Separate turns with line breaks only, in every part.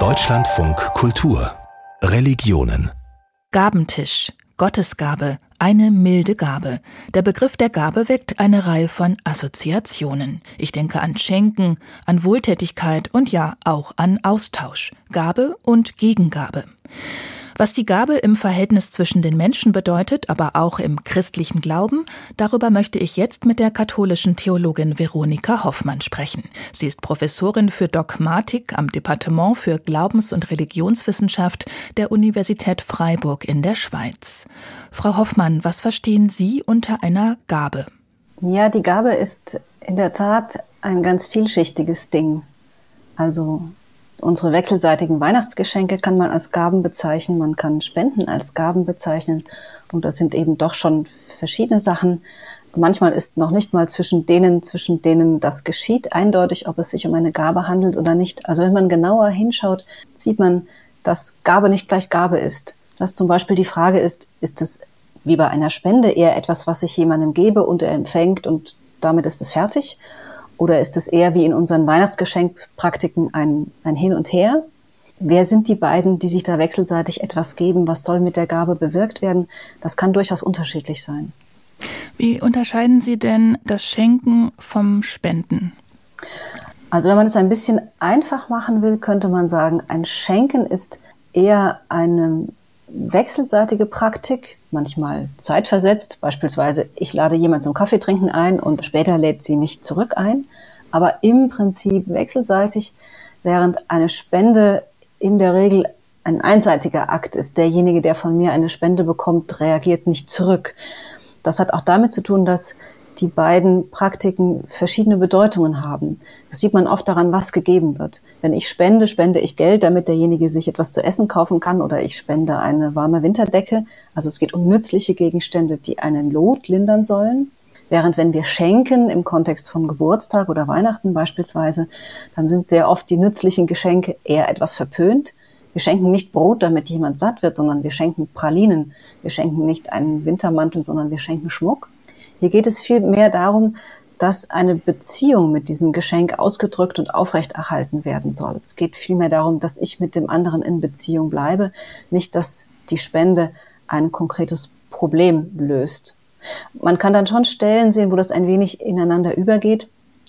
Deutschlandfunk Kultur Religionen
Gabentisch Gottesgabe, eine milde Gabe. Der Begriff der Gabe weckt eine Reihe von Assoziationen. Ich denke an Schenken, an Wohltätigkeit und ja auch an Austausch, Gabe und Gegengabe. Was die Gabe im Verhältnis zwischen den Menschen bedeutet, aber auch im christlichen Glauben, darüber möchte ich jetzt mit der katholischen Theologin Veronika Hoffmann sprechen. Sie ist Professorin für Dogmatik am Departement für Glaubens- und Religionswissenschaft der Universität Freiburg in der Schweiz. Frau Hoffmann, was verstehen Sie unter einer Gabe?
Ja, die Gabe ist in der Tat ein ganz vielschichtiges Ding. Also Unsere wechselseitigen Weihnachtsgeschenke kann man als Gaben bezeichnen, man kann Spenden als Gaben bezeichnen und das sind eben doch schon verschiedene Sachen. Manchmal ist noch nicht mal zwischen denen, zwischen denen das geschieht, eindeutig, ob es sich um eine Gabe handelt oder nicht. Also wenn man genauer hinschaut, sieht man, dass Gabe nicht gleich Gabe ist. Dass zum Beispiel die Frage ist, ist es wie bei einer Spende eher etwas, was ich jemandem gebe und er empfängt und damit ist es fertig? Oder ist es eher wie in unseren Weihnachtsgeschenkpraktiken ein, ein Hin und Her? Wer sind die beiden, die sich da wechselseitig etwas geben? Was soll mit der Gabe bewirkt werden? Das kann durchaus unterschiedlich sein.
Wie unterscheiden Sie denn das Schenken vom Spenden?
Also wenn man es ein bisschen einfach machen will, könnte man sagen, ein Schenken ist eher eine wechselseitige Praktik, manchmal zeitversetzt. Beispielsweise, ich lade jemand zum Kaffeetrinken ein und später lädt sie mich zurück ein. Aber im Prinzip wechselseitig, während eine Spende in der Regel ein einseitiger Akt ist. Derjenige, der von mir eine Spende bekommt, reagiert nicht zurück. Das hat auch damit zu tun, dass die beiden Praktiken verschiedene Bedeutungen haben. Das sieht man oft daran, was gegeben wird. Wenn ich spende, spende ich Geld, damit derjenige sich etwas zu essen kaufen kann oder ich spende eine warme Winterdecke. Also es geht um nützliche Gegenstände, die einen Lot lindern sollen. Während wenn wir schenken im Kontext von Geburtstag oder Weihnachten beispielsweise, dann sind sehr oft die nützlichen Geschenke eher etwas verpönt. Wir schenken nicht Brot, damit jemand satt wird, sondern wir schenken Pralinen. Wir schenken nicht einen Wintermantel, sondern wir schenken Schmuck. Hier geht es vielmehr darum, dass eine Beziehung mit diesem Geschenk ausgedrückt und aufrechterhalten werden soll. Es geht vielmehr darum, dass ich mit dem anderen in Beziehung bleibe, nicht dass die Spende ein konkretes Problem löst. Man kann dann schon Stellen sehen, wo das ein wenig ineinander übergeht.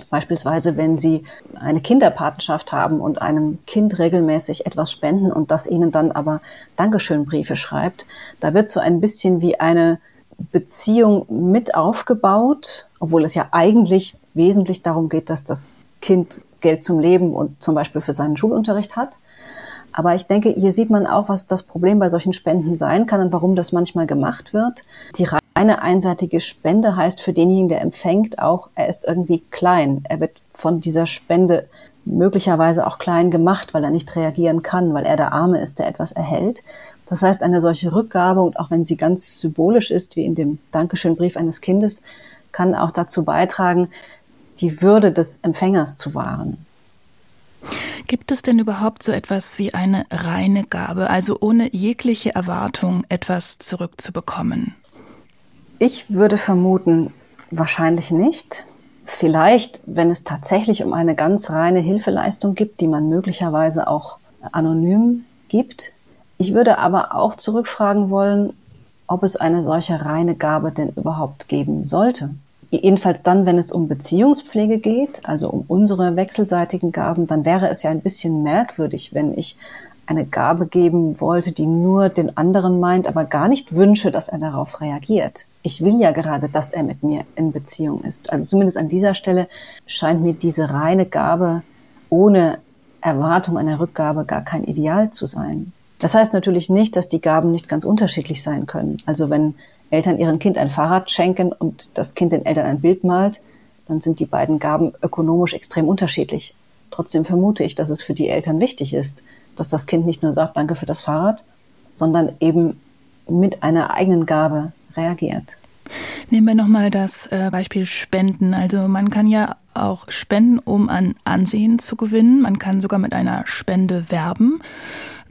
Beispielsweise, wenn Sie eine Kinderpatenschaft haben und einem Kind regelmäßig etwas spenden und das Ihnen dann aber Dankeschönbriefe schreibt, da wird so ein bisschen wie eine Beziehung mit aufgebaut, obwohl es ja eigentlich wesentlich darum geht, dass das Kind Geld zum Leben und zum Beispiel für seinen Schulunterricht hat. Aber ich denke, hier sieht man auch, was das Problem bei solchen Spenden sein kann und warum das manchmal gemacht wird. Die reine einseitige Spende heißt für denjenigen, der empfängt, auch, er ist irgendwie klein. Er wird von dieser Spende möglicherweise auch klein gemacht, weil er nicht reagieren kann, weil er der Arme ist, der etwas erhält. Das heißt, eine solche Rückgabe, und auch wenn sie ganz symbolisch ist, wie in dem Dankeschönbrief eines Kindes, kann auch dazu beitragen, die Würde des Empfängers zu wahren.
Gibt es denn überhaupt so etwas wie eine reine Gabe, also ohne jegliche Erwartung etwas zurückzubekommen?
Ich würde vermuten, wahrscheinlich nicht. Vielleicht, wenn es tatsächlich um eine ganz reine Hilfeleistung gibt, die man möglicherweise auch anonym gibt, ich würde aber auch zurückfragen wollen, ob es eine solche reine Gabe denn überhaupt geben sollte. Jedenfalls dann, wenn es um Beziehungspflege geht, also um unsere wechselseitigen Gaben, dann wäre es ja ein bisschen merkwürdig, wenn ich eine Gabe geben wollte, die nur den anderen meint, aber gar nicht wünsche, dass er darauf reagiert. Ich will ja gerade, dass er mit mir in Beziehung ist. Also zumindest an dieser Stelle scheint mir diese reine Gabe ohne Erwartung einer Rückgabe gar kein Ideal zu sein. Das heißt natürlich nicht, dass die Gaben nicht ganz unterschiedlich sein können. Also wenn Eltern ihrem Kind ein Fahrrad schenken und das Kind den Eltern ein Bild malt, dann sind die beiden Gaben ökonomisch extrem unterschiedlich. Trotzdem vermute ich, dass es für die Eltern wichtig ist, dass das Kind nicht nur sagt, danke für das Fahrrad, sondern eben mit einer eigenen Gabe reagiert.
Nehmen wir nochmal das äh, Beispiel Spenden. Also man kann ja auch spenden, um an Ansehen zu gewinnen. Man kann sogar mit einer Spende werben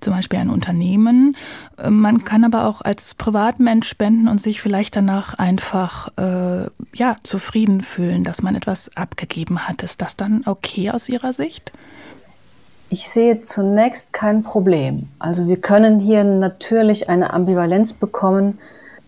zum Beispiel ein Unternehmen. Äh, man kann aber auch als Privatmensch spenden und sich vielleicht danach einfach äh, ja zufrieden fühlen, dass man etwas abgegeben hat. Ist das dann okay aus Ihrer Sicht?
Ich sehe zunächst kein Problem. Also wir können hier natürlich eine Ambivalenz bekommen,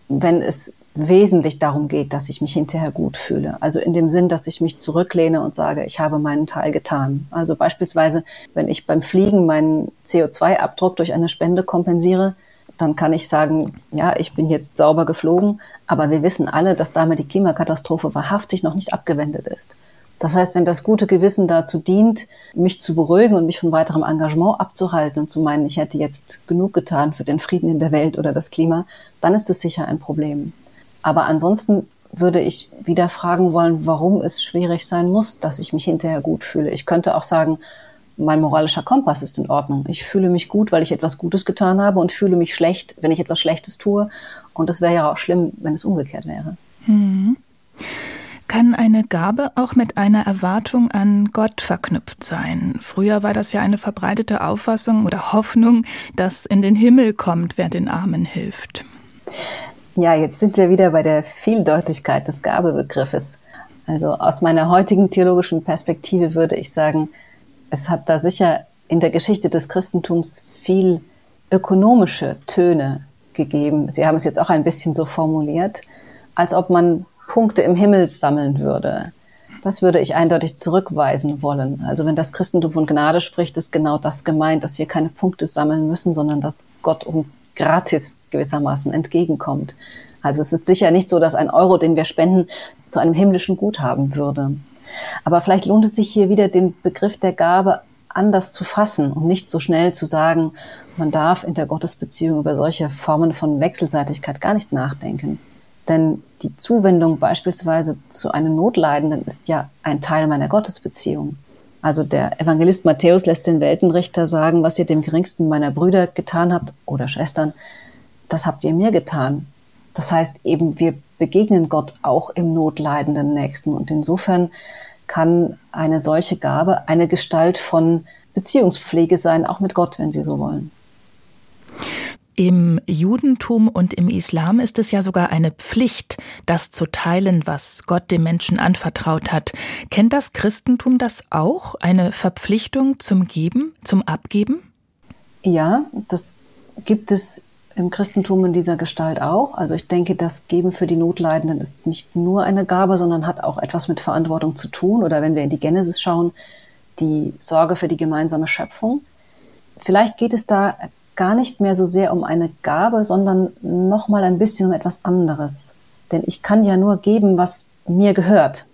wenn es wesentlich darum geht, dass ich mich hinterher gut fühle. Also in dem Sinn, dass ich mich zurücklehne und sage, ich habe meinen Teil getan. Also beispielsweise, wenn ich beim Fliegen meinen CO2-Abdruck durch eine Spende kompensiere, dann kann ich sagen, ja, ich bin jetzt sauber geflogen, aber wir wissen alle, dass damit die Klimakatastrophe wahrhaftig noch nicht abgewendet ist. Das heißt, wenn das gute Gewissen dazu dient, mich zu beruhigen und mich von weiterem Engagement abzuhalten und zu meinen, ich hätte jetzt genug getan für den Frieden in der Welt oder das Klima, dann ist es sicher ein Problem. Aber ansonsten würde ich wieder fragen wollen, warum es schwierig sein muss, dass ich mich hinterher gut fühle. Ich könnte auch sagen, mein moralischer Kompass ist in Ordnung. Ich fühle mich gut, weil ich etwas Gutes getan habe und fühle mich schlecht, wenn ich etwas Schlechtes tue. Und es wäre ja auch schlimm, wenn es umgekehrt wäre.
Mhm. Kann eine Gabe auch mit einer Erwartung an Gott verknüpft sein? Früher war das ja eine verbreitete Auffassung oder Hoffnung, dass in den Himmel kommt, wer den Armen hilft.
Ja, jetzt sind wir wieder bei der Vieldeutigkeit des Gabebegriffes. Also aus meiner heutigen theologischen Perspektive würde ich sagen, es hat da sicher in der Geschichte des Christentums viel ökonomische Töne gegeben. Sie haben es jetzt auch ein bisschen so formuliert, als ob man Punkte im Himmel sammeln würde. Das würde ich eindeutig zurückweisen wollen. Also wenn das Christentum von Gnade spricht, ist genau das gemeint, dass wir keine Punkte sammeln müssen, sondern dass Gott uns gratis gewissermaßen entgegenkommt. Also es ist sicher nicht so, dass ein Euro, den wir spenden, zu einem himmlischen Guthaben würde. Aber vielleicht lohnt es sich hier wieder, den Begriff der Gabe anders zu fassen und nicht so schnell zu sagen, man darf in der Gottesbeziehung über solche Formen von Wechselseitigkeit gar nicht nachdenken. Denn die Zuwendung beispielsweise zu einem Notleidenden ist ja ein Teil meiner Gottesbeziehung. Also der Evangelist Matthäus lässt den Weltenrichter sagen, was ihr dem geringsten meiner Brüder getan habt oder Schwestern, das habt ihr mir getan. Das heißt eben, wir begegnen Gott auch im notleidenden Nächsten. Und insofern kann eine solche Gabe eine Gestalt von Beziehungspflege sein, auch mit Gott, wenn Sie so wollen.
Im Judentum und im Islam ist es ja sogar eine Pflicht, das zu teilen, was Gott dem Menschen anvertraut hat. Kennt das Christentum das auch? Eine Verpflichtung zum Geben, zum Abgeben?
Ja, das gibt es im Christentum in dieser Gestalt auch. Also ich denke, das Geben für die Notleidenden ist nicht nur eine Gabe, sondern hat auch etwas mit Verantwortung zu tun. Oder wenn wir in die Genesis schauen, die Sorge für die gemeinsame Schöpfung. Vielleicht geht es da gar nicht mehr so sehr um eine Gabe, sondern noch mal ein bisschen um etwas anderes. Denn ich kann ja nur geben, was mir gehört.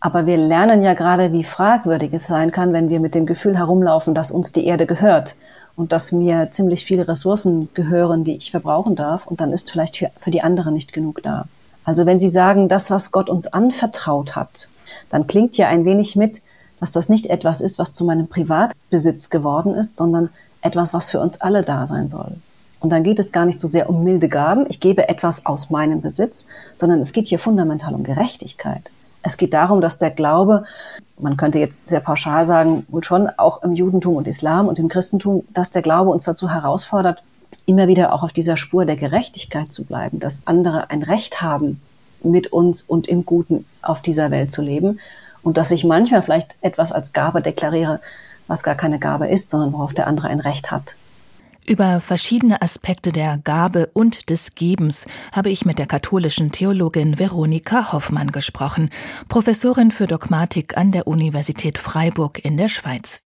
Aber wir lernen ja gerade, wie fragwürdig es sein kann, wenn wir mit dem Gefühl herumlaufen, dass uns die Erde gehört und dass mir ziemlich viele Ressourcen gehören, die ich verbrauchen darf. Und dann ist vielleicht für die anderen nicht genug da. Also wenn Sie sagen, das, was Gott uns anvertraut hat, dann klingt ja ein wenig mit, dass das nicht etwas ist, was zu meinem Privatbesitz geworden ist, sondern etwas, was für uns alle da sein soll. Und dann geht es gar nicht so sehr um milde Gaben, ich gebe etwas aus meinem Besitz, sondern es geht hier fundamental um Gerechtigkeit. Es geht darum, dass der Glaube, man könnte jetzt sehr pauschal sagen, wohl schon auch im Judentum und Islam und im Christentum, dass der Glaube uns dazu herausfordert, immer wieder auch auf dieser Spur der Gerechtigkeit zu bleiben, dass andere ein Recht haben, mit uns und im Guten auf dieser Welt zu leben und dass ich manchmal vielleicht etwas als Gabe deklariere, was gar keine Gabe ist, sondern worauf der andere ein Recht hat.
Über verschiedene Aspekte der Gabe und des Gebens habe ich mit der katholischen Theologin Veronika Hoffmann gesprochen, Professorin für Dogmatik an der Universität Freiburg in der Schweiz.